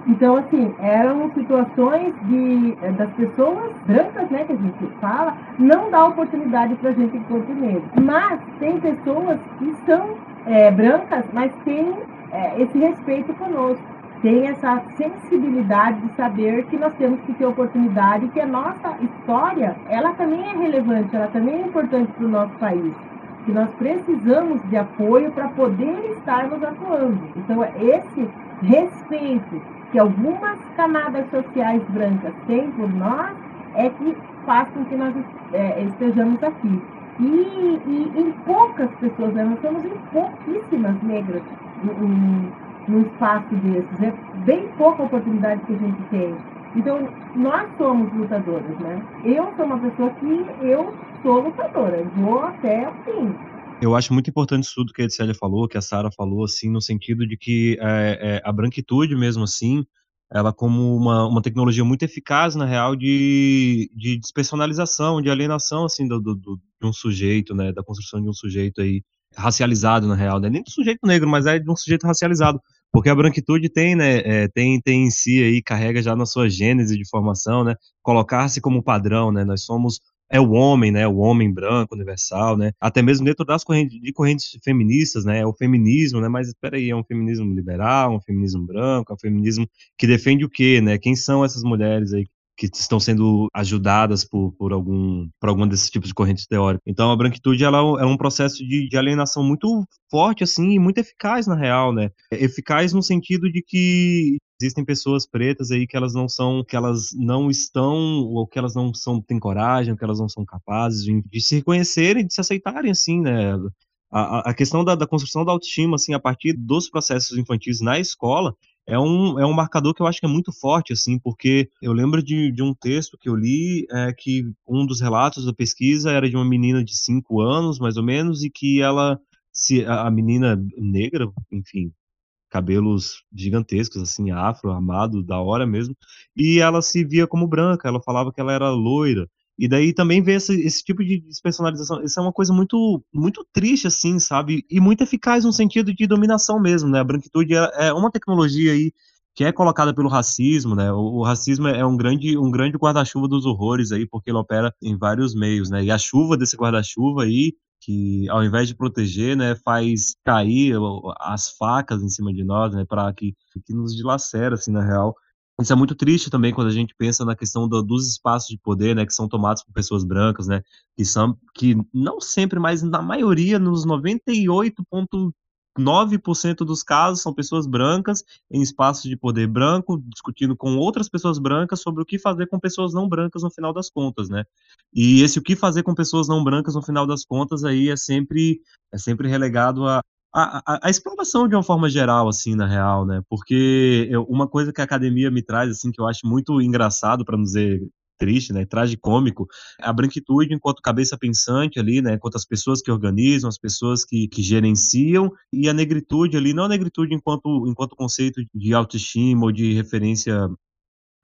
Então, assim, eram situações de, eh, das pessoas brancas, né, que a gente fala, não dá oportunidade para a gente enquanto negro. Mas tem pessoas que são é, brancas, mas têm é, esse respeito conosco tem essa sensibilidade de saber que nós temos que ter oportunidade, que a nossa história, ela também é relevante, ela também é importante para o nosso país. Que nós precisamos de apoio para poder estarmos atuando. Então, esse respeito que algumas camadas sociais brancas têm por nós é que faz com que nós é, estejamos aqui. E, e, em poucas pessoas, né? nós somos em pouquíssimas negras num espaço desses. É bem pouca oportunidade que a gente tem. Então, nós somos lutadoras, né? Eu sou uma pessoa que eu sou lutadora, vou até o fim. Eu acho muito importante isso tudo que a Edcélia falou, que a Sara falou, assim, no sentido de que é, é, a branquitude, mesmo assim, ela como uma, uma tecnologia muito eficaz, na real, de, de despersonalização, de alienação, assim, do, do, do, de um sujeito, né, da construção de um sujeito aí racializado, na real, né, nem do sujeito negro, mas é de um sujeito racializado, porque a branquitude tem, né, é, tem, tem em si aí, carrega já na sua gênese de formação, né, colocar-se como padrão, né, nós somos, é o homem, né, o homem branco, universal, né, até mesmo dentro das correntes, de correntes feministas, né, é o feminismo, né, mas espera aí, é um feminismo liberal, um feminismo branco, é um feminismo que defende o quê, né, quem são essas mulheres aí que estão sendo ajudadas por, por algum por algum desses tipos de correntes teóricas. Então a branquitude ela é um é processo de, de alienação muito forte assim e muito eficaz na real, né? É eficaz no sentido de que existem pessoas pretas aí que elas não são, que elas não estão, ou que elas não são, têm coragem, que elas não são capazes de, de se reconhecerem, de se aceitarem assim, né? A, a questão da, da, construção da autoestima, assim, a partir dos processos infantis na escola, é um, é um marcador que eu acho que é muito forte, assim, porque eu lembro de, de um texto que eu li, é, que um dos relatos da pesquisa era de uma menina de 5 anos, mais ou menos, e que ela, se a menina negra, enfim, cabelos gigantescos, assim, afro, armado, da hora mesmo, e ela se via como branca, ela falava que ela era loira, e daí também ver esse, esse, tipo de despersonalização, isso é uma coisa muito, muito triste, assim, sabe? E muito eficaz no sentido de dominação mesmo, né? A branquitude é, é uma tecnologia aí que é colocada pelo racismo, né? O, o racismo é um grande, um grande guarda-chuva dos horrores aí, porque ele opera em vários meios, né? E a chuva desse guarda-chuva aí, que ao invés de proteger, né, faz cair as facas em cima de nós, né, para que, que nos dilacera, assim, na real. Isso é muito triste também quando a gente pensa na questão do, dos espaços de poder, né, que são tomados por pessoas brancas, né, que são, que não sempre, mas na maioria, nos 98,9% dos casos, são pessoas brancas em espaços de poder branco, discutindo com outras pessoas brancas sobre o que fazer com pessoas não brancas no final das contas, né. E esse o que fazer com pessoas não brancas no final das contas aí é sempre, é sempre relegado a, a, a, a, exploração de uma forma geral, assim, na real, né? Porque eu, uma coisa que a academia me traz, assim, que eu acho muito engraçado, para não dizer triste, né, tragicômico, a branquitude enquanto cabeça pensante ali, né, enquanto as pessoas que organizam, as pessoas que, que gerenciam, e a negritude ali, não a negritude enquanto, enquanto conceito de autoestima ou de referência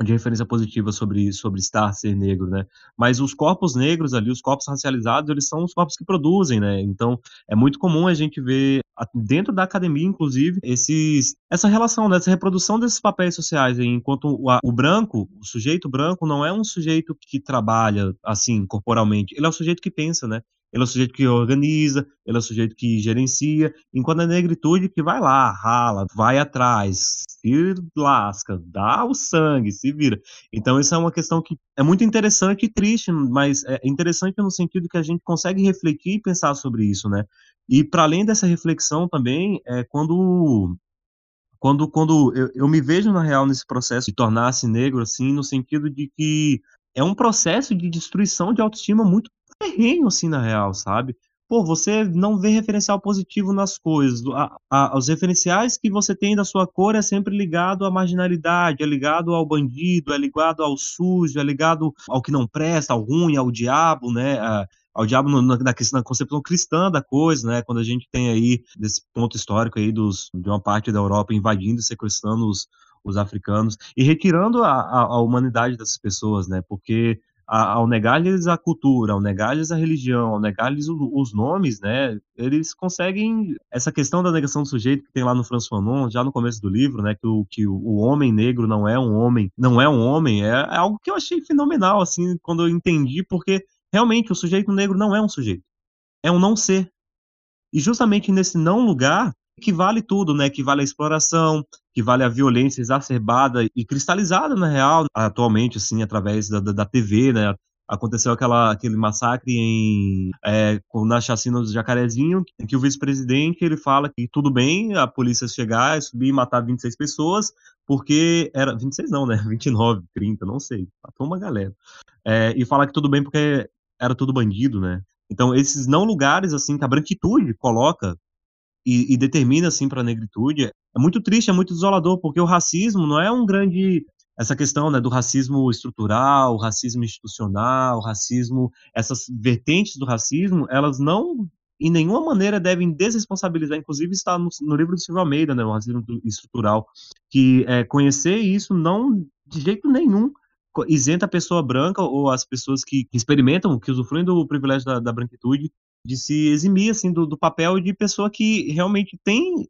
de referência positiva sobre, sobre estar, ser negro, né? Mas os corpos negros ali, os corpos racializados, eles são os corpos que produzem, né? Então, é muito comum a gente ver, dentro da academia, inclusive, esses, essa relação, né? essa reprodução desses papéis sociais, enquanto o, o branco, o sujeito branco, não é um sujeito que trabalha, assim, corporalmente, ele é o sujeito que pensa, né? Ele é o sujeito que organiza, ele é o sujeito que gerencia, enquanto a negritude que vai lá, rala, vai atrás, se lasca, dá o sangue, se vira. Então, isso é uma questão que é muito interessante e triste, mas é interessante no sentido que a gente consegue refletir e pensar sobre isso, né? E para além dessa reflexão também, é quando quando, quando eu, eu me vejo na real nesse processo de tornar-se negro, assim, no sentido de que é um processo de destruição de autoestima muito terreno, assim, na real, sabe? Pô, você não vê referencial positivo nas coisas. A, a, os referenciais que você tem da sua cor é sempre ligado à marginalidade, é ligado ao bandido, é ligado ao sujo, é ligado ao que não presta, ao ruim, ao diabo, né? A, ao diabo no, na, na, concepção cristã da coisa, né? Quando a gente tem aí desse ponto histórico aí dos, de uma parte da Europa invadindo e sequestrando os, os africanos e retirando a, a, a humanidade dessas pessoas, né? Porque ao negar-lhes a cultura, ao negar-lhes a religião, ao negar-lhes os nomes, né, eles conseguem essa questão da negação do sujeito que tem lá no François Fanon, já no começo do livro, né, que o, que o homem negro não é um homem, não é um homem, é, é algo que eu achei fenomenal, assim, quando eu entendi, porque realmente o sujeito negro não é um sujeito, é um não ser. E justamente nesse não lugar que vale tudo, né? Que vale a exploração, que vale a violência exacerbada e cristalizada na real, atualmente, assim, através da, da, da TV, né? Aconteceu aquela, aquele massacre em, é, na chacina do Jacarezinho, em que o vice-presidente ele fala que tudo bem a polícia chegar, subir e matar 26 pessoas, porque era 26 não, né? 29, 30, não sei, matou uma galera. É, e fala que tudo bem porque era tudo bandido, né? Então, esses não lugares, assim, que a branquitude coloca e, e determina assim para a negritude, é muito triste, é muito desolador, porque o racismo não é um grande essa questão né, do racismo estrutural, racismo institucional, racismo, essas vertentes do racismo, elas não em nenhuma maneira devem desresponsabilizar, inclusive está no, no livro do Silvio Almeida, né, o racismo estrutural, que é, conhecer isso não, de jeito nenhum, isenta a pessoa branca ou as pessoas que, que experimentam, que usufruem do privilégio da, da branquitude, de se eximir assim do, do, papel de pessoa que realmente tem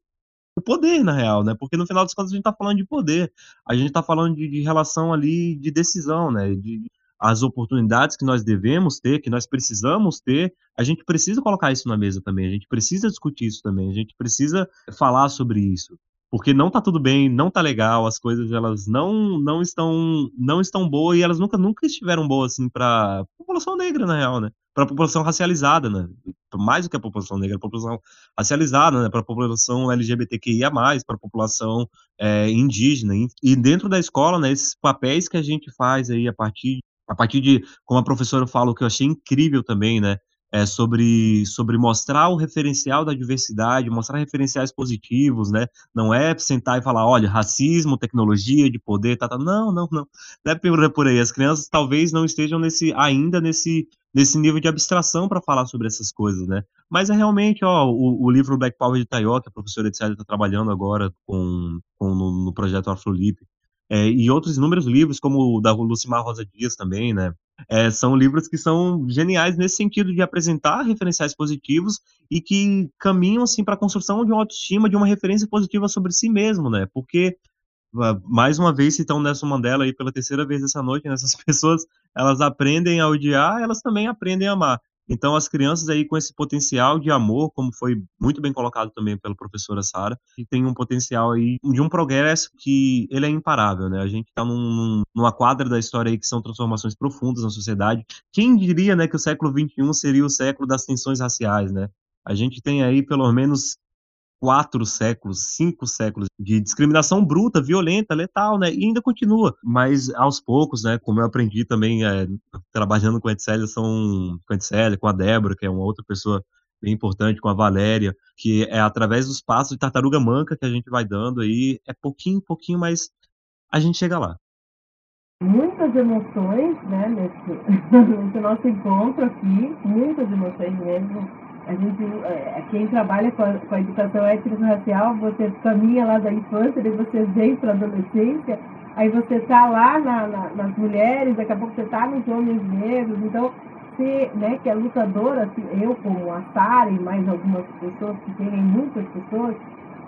o poder na real, né? Porque no final das contas a gente está falando de poder, a gente está falando de, de, relação ali de decisão, né? De as oportunidades que nós devemos ter, que nós precisamos ter, a gente precisa colocar isso na mesa também, a gente precisa discutir isso também, a gente precisa falar sobre isso porque não tá tudo bem, não tá legal, as coisas elas não não estão não estão boas e elas nunca nunca estiveram boas assim para população negra na real, né? Para a população racializada, né? Mais do que a população negra, a população racializada, né? Para a população LGBTQIA+, para a população é, indígena e dentro da escola, né? Esses papéis que a gente faz aí a partir a partir de como a professora fala, que eu achei incrível também, né? é, sobre, sobre mostrar o referencial da diversidade, mostrar referenciais positivos, né? Não é sentar e falar, olha, racismo, tecnologia, de poder, tá, tá. Não, não, não. Não é por aí. As crianças talvez não estejam nesse, ainda nesse, nesse nível de abstração para falar sobre essas coisas, né? Mas é realmente, ó, o, o livro Black Power de Tayo, que a professora Edsélia está trabalhando agora com, com no, no projeto Afrolip, é, e outros inúmeros livros, como o da Lucimar Rosa Dias também, né? É, são livros que são geniais nesse sentido de apresentar referenciais positivos e que caminham assim para a construção de uma autoestima, de uma referência positiva sobre si mesmo, né? Porque mais uma vez citando Nelson Mandela aí pela terceira vez essa noite, né? essas pessoas elas aprendem a odiar, elas também aprendem a amar. Então, as crianças aí com esse potencial de amor, como foi muito bem colocado também pela professora Sara, que tem um potencial aí de um progresso que ele é imparável, né? A gente está num, numa quadra da história aí que são transformações profundas na sociedade. Quem diria, né, que o século XXI seria o século das tensões raciais, né? A gente tem aí pelo menos quatro séculos, cinco séculos de discriminação bruta, violenta, letal, né? E ainda continua. Mas aos poucos, né? Como eu aprendi também é, trabalhando com a Etzélia, são com a com a Débora, que é uma outra pessoa bem importante, com a Valéria, que é através dos passos de tartaruga manca que a gente vai dando aí, é pouquinho, pouquinho, mas a gente chega lá. Muitas emoções, né, nesse, nesse nosso encontro aqui, muitas emoções mesmo a gente, é, quem trabalha com a, com a educação étnico-racial, você caminha lá da infância, daí você vem para a adolescência, aí você está lá na, na, nas mulheres, daqui a pouco você está nos homens negros, então você, né, que é lutadora, assim, eu como a Sara e mais algumas pessoas, que tem muitas pessoas,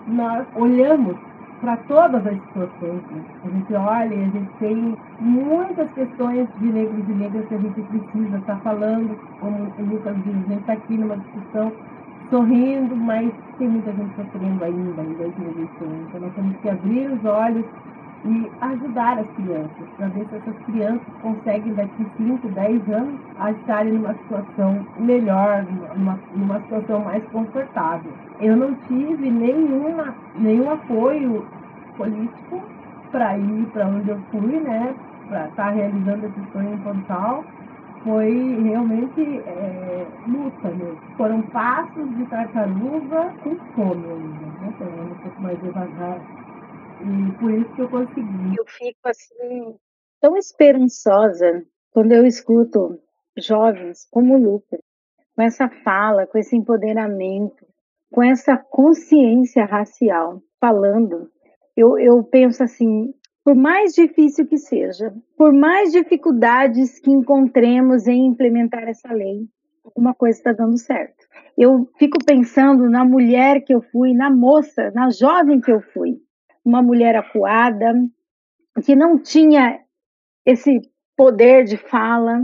nós olhamos para todas as situações. Né? A gente olha e a gente tem muitas questões de negros e negras que a gente precisa estar tá falando, como o Lucas diz, a gente está aqui numa discussão sorrindo, mas tem muita gente sofrendo ainda em 2021. Então nós temos que abrir os olhos e ajudar as crianças, para ver se essas crianças conseguem daqui 5, 10 anos estarem numa situação melhor, numa, numa situação mais confortável. Eu não tive nenhuma, nenhum apoio político para ir para onde eu fui, né, para estar tá realizando esse sonho Pontal. Foi realmente é, luta mesmo. Foram passos de tartaruga com fome ainda, né? Então, um pouco mais devagar e por isso que eu consegui. Eu fico assim, tão esperançosa quando eu escuto jovens como o Lucas, com essa fala, com esse empoderamento, com essa consciência racial, falando. Eu, eu penso assim, por mais difícil que seja, por mais dificuldades que encontremos em implementar essa lei, alguma coisa está dando certo. Eu fico pensando na mulher que eu fui, na moça, na jovem que eu fui uma mulher acuada, que não tinha esse poder de fala,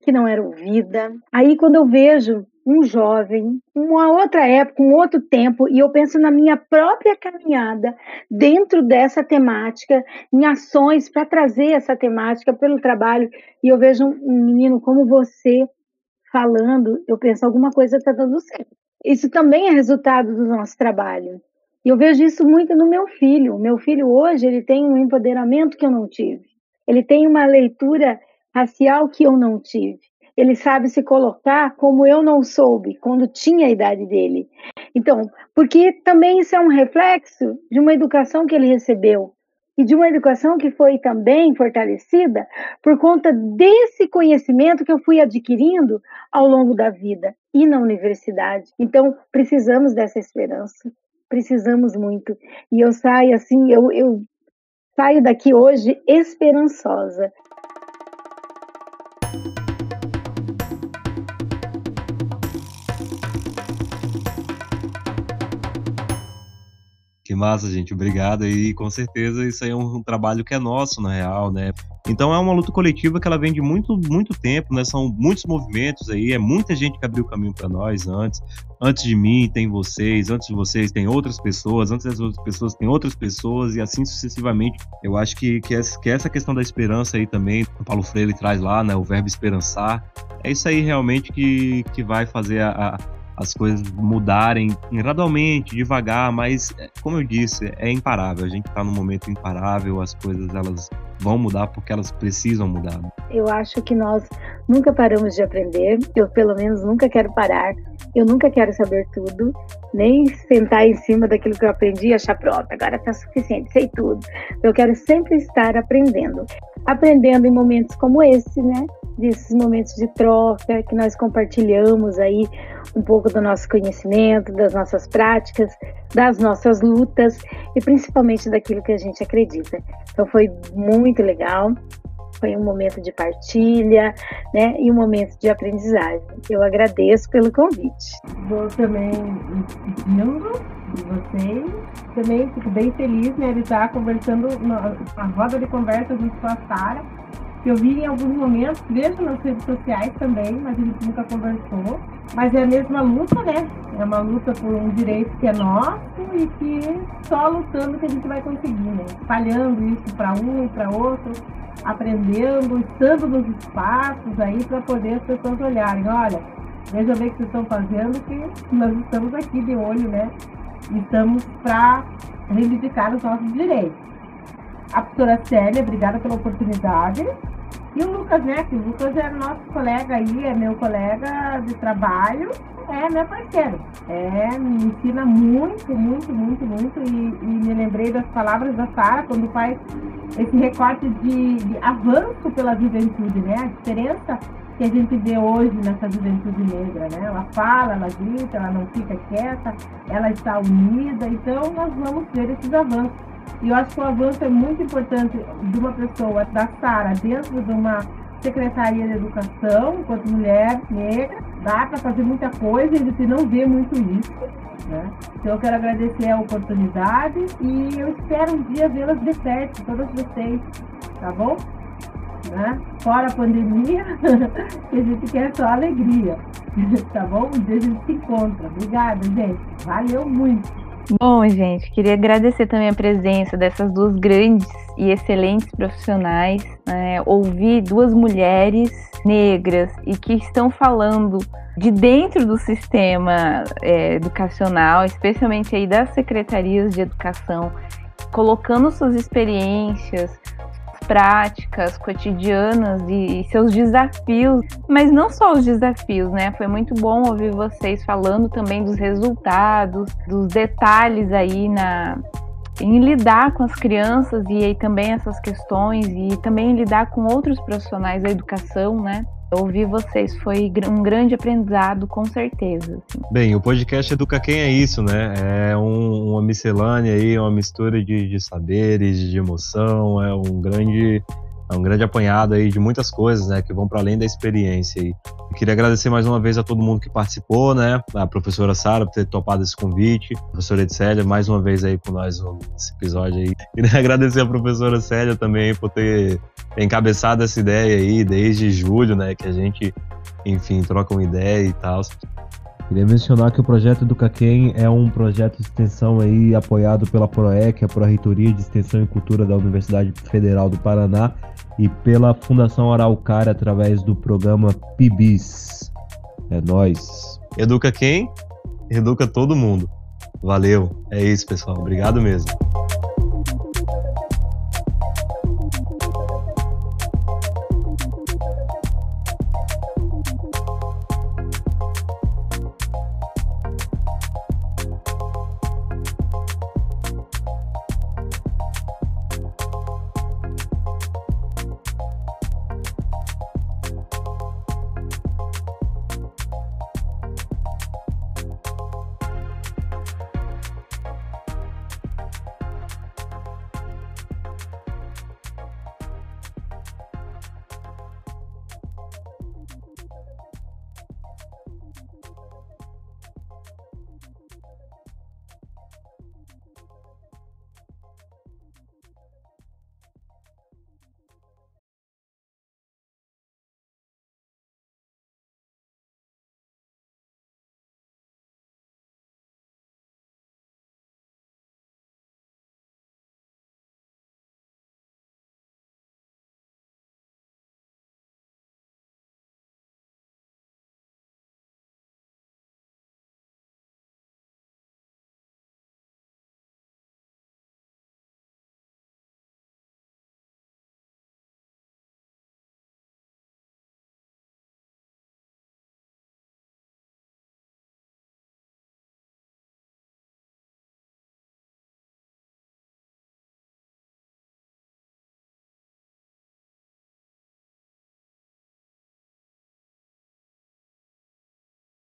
que não era ouvida. Aí, quando eu vejo um jovem, uma outra época, um outro tempo, e eu penso na minha própria caminhada dentro dessa temática, em ações para trazer essa temática pelo trabalho, e eu vejo um menino como você falando, eu penso alguma coisa está dando certo. Isso também é resultado do nosso trabalho. E eu vejo isso muito no meu filho. Meu filho hoje ele tem um empoderamento que eu não tive. Ele tem uma leitura racial que eu não tive. Ele sabe se colocar como eu não soube quando tinha a idade dele. Então, porque também isso é um reflexo de uma educação que ele recebeu e de uma educação que foi também fortalecida por conta desse conhecimento que eu fui adquirindo ao longo da vida e na universidade. Então, precisamos dessa esperança precisamos muito. E eu saio assim, eu, eu saio daqui hoje esperançosa. Massa, gente. Obrigado. E com certeza isso aí é um, trabalho que é nosso, na real, né? Então é uma luta coletiva que ela vem de muito, muito tempo, né? São muitos movimentos aí, é muita gente que abriu o caminho para nós antes. Antes de mim tem vocês, antes de vocês tem outras pessoas, antes das outras pessoas tem outras pessoas e assim sucessivamente. Eu acho que, que, essa, que essa questão da esperança aí também, o Paulo Freire traz lá, né? O verbo esperançar. É isso aí realmente que, que vai fazer a, a as coisas mudarem gradualmente, devagar, mas como eu disse, é imparável. A gente está num momento imparável, as coisas elas vão mudar porque elas precisam mudar. Eu acho que nós nunca paramos de aprender. Eu, pelo menos, nunca quero parar. Eu nunca quero saber tudo, nem sentar em cima daquilo que eu aprendi e achar pronto, agora está suficiente, sei tudo. Eu quero sempre estar aprendendo. Aprendendo em momentos como esse, né? Desses momentos de troca que nós compartilhamos aí um pouco do nosso conhecimento, das nossas práticas, das nossas lutas e principalmente daquilo que a gente acredita. Então foi muito legal foi um momento de partilha, né, e um momento de aprendizagem. Eu agradeço pelo convite. Vou também despedindo de vocês. Também fico bem feliz, né, de estar conversando na, roda de conversa junto com a Sara, que eu vi em alguns momentos, vejo nas redes sociais também, mas a gente nunca conversou. Mas é a mesma luta, né? É uma luta por um direito que é nosso e que só lutando que a gente vai conseguir, né? Espalhando isso para um e para outro, aprendendo, estando nos espaços aí para poder as pessoas olharem, olha, veja bem o que vocês estão fazendo, que nós estamos aqui de olho, né? Estamos para reivindicar os nossos direitos. A professora Célia, obrigada pela oportunidade. E o Lucas, né? Que o Lucas é nosso colega aí, é meu colega de trabalho, é meu parceiro. É, me ensina muito, muito, muito, muito. E, e me lembrei das palavras da Sara quando faz esse recorte de, de, avanço pela juventude, né? A diferença que a gente vê hoje nessa juventude negra, né? Ela fala, ela grita, ela não fica quieta, ela está unida. Então, nós vamos ver esses avanços. E eu acho que o avanço é muito importante de uma pessoa, da Sara, dentro de uma Secretaria de Educação, enquanto mulher negra, dá para fazer muita coisa e a gente não vê muito isso. Né? Então eu quero agradecer a oportunidade e eu espero um dia vê-las de perto, todas vocês, tá bom? Né? Fora a pandemia, a gente quer só alegria, tá bom? Um dia a gente se encontra. Obrigada, gente. Valeu muito. Bom, gente, queria agradecer também a presença dessas duas grandes e excelentes profissionais. Né? Ouvir duas mulheres negras e que estão falando de dentro do sistema é, educacional, especialmente aí das secretarias de educação, colocando suas experiências, práticas cotidianas e, seus desafios, mas não só os desafios, né? Foi muito bom ouvir vocês falando também dos resultados, dos detalhes aí na em lidar com as crianças e aí também essas questões e também lidar com outros profissionais da educação, né? Ouvir vocês foi um grande aprendizado, com certeza. Assim. Bem, o podcast Educa Quem é isso, né? É um, uma miscelânea aí, uma mistura de, de saberes, de emoção, é um grande é um grande apanhado aí de muitas coisas, né, que vão para além da experiência. E queria agradecer mais uma vez a todo mundo que participou, né, a professora Sara por ter topado esse convite, a professora Edsélia mais uma vez aí com nós nesse episódio aí. E agradecer a professora Célia também por ter encabeçado essa ideia aí desde julho, né, que a gente, enfim, troca uma ideia e tal. Queria mencionar que o projeto do Caquem é um projeto de extensão aí apoiado pela PROEC, a Pró-Reitoria de Extensão e Cultura da Universidade Federal do Paraná, e pela Fundação Araucária através do programa PIBIS. É nós. Educa quem? Educa todo mundo. Valeu. É isso, pessoal. Obrigado mesmo.